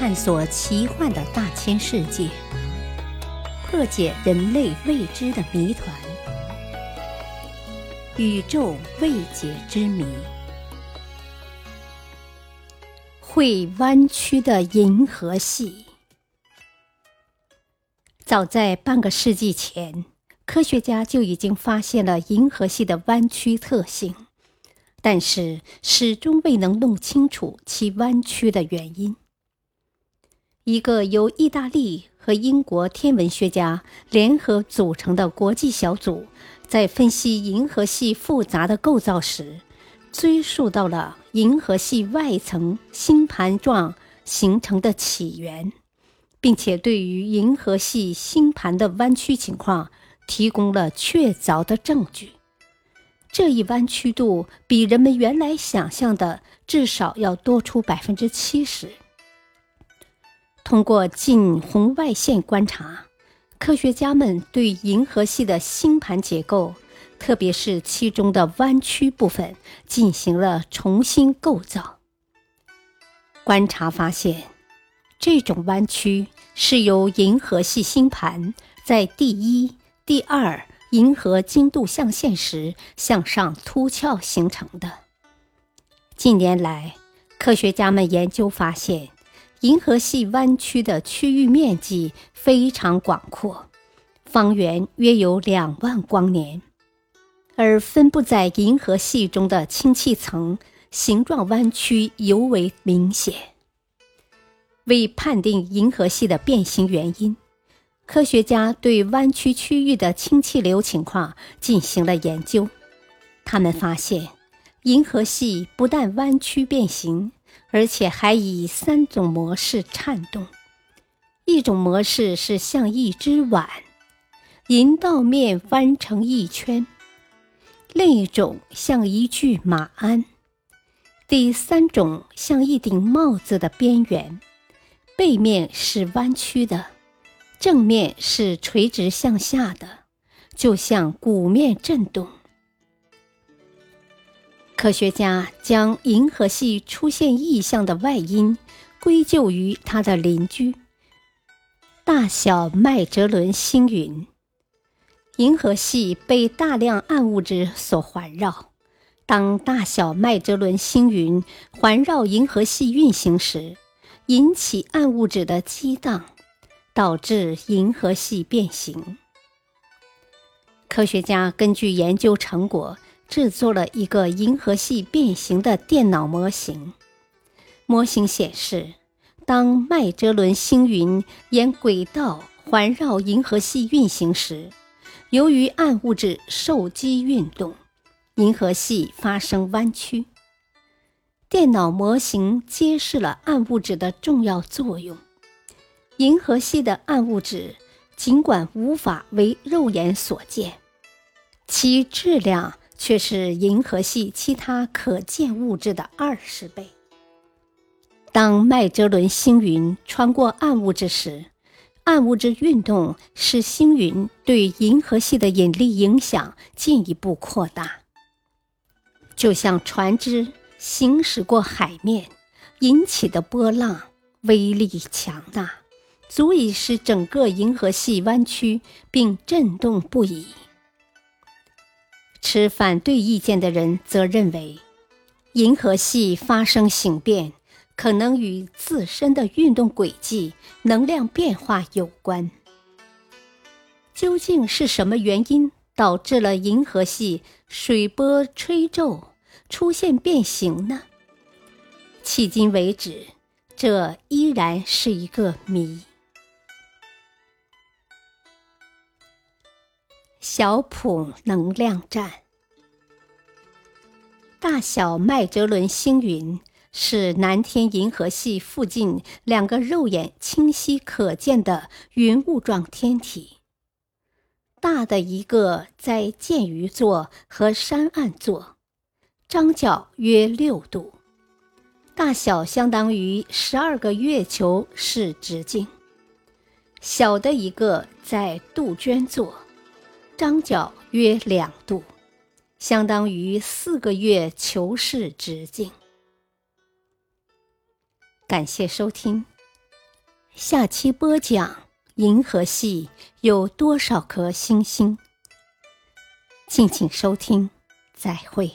探索奇幻的大千世界，破解人类未知的谜团，宇宙未解之谜。会弯曲的银河系。早在半个世纪前，科学家就已经发现了银河系的弯曲特性，但是始终未能弄清楚其弯曲的原因。一个由意大利和英国天文学家联合组成的国际小组，在分析银河系复杂的构造时，追溯到了银河系外层星盘状形成的起源。并且对于银河系星盘的弯曲情况提供了确凿的证据。这一弯曲度比人们原来想象的至少要多出百分之七十。通过近红外线观察，科学家们对银河系的星盘结构，特别是其中的弯曲部分，进行了重新构造。观察发现。这种弯曲是由银河系星盘在第一、第二银河经度象限时向上凸翘形成的。近年来，科学家们研究发现，银河系弯曲的区域面积非常广阔，方圆约有两万光年，而分布在银河系中的氢气层形状弯曲尤为明显。为判定银河系的变形原因，科学家对弯曲区域的氢气流情况进行了研究。他们发现，银河系不但弯曲变形，而且还以三种模式颤动：一种模式是像一只碗，银道面弯成一圈；另一种像一具马鞍；第三种像一顶帽子的边缘。背面是弯曲的，正面是垂直向下的，就像鼓面震动。科学家将银河系出现异象的外因归咎于它的邻居——大小麦哲伦星云。银河系被大量暗物质所环绕，当大小麦哲伦星云环绕银河系运行时。引起暗物质的激荡，导致银河系变形。科学家根据研究成果制作了一个银河系变形的电脑模型。模型显示，当麦哲伦星云沿轨道环绕银河系运行时，由于暗物质受激运动，银河系发生弯曲。电脑模型揭示了暗物质的重要作用。银河系的暗物质尽管无法为肉眼所见，其质量却是银河系其他可见物质的二十倍。当麦哲伦星云穿过暗物质时，暗物质运动使星云对银河系的引力影响进一步扩大，就像船只。行驶过海面引起的波浪威力强大，足以使整个银河系弯曲并震动不已。持反对意见的人则认为，银河系发生形变可能与自身的运动轨迹、能量变化有关。究竟是什么原因导致了银河系水波吹皱？出现变形呢？迄今为止，这依然是一个谜。小普能量站，大小麦哲伦星云是南天银河系附近两个肉眼清晰可见的云雾状天体。大的一个在剑鱼座和山岸座。张角约六度，大小相当于十二个月球是直径。小的一个在杜鹃座，张角约两度，相当于四个月球是直径。感谢收听，下期播讲：银河系有多少颗星星？敬请收听，再会。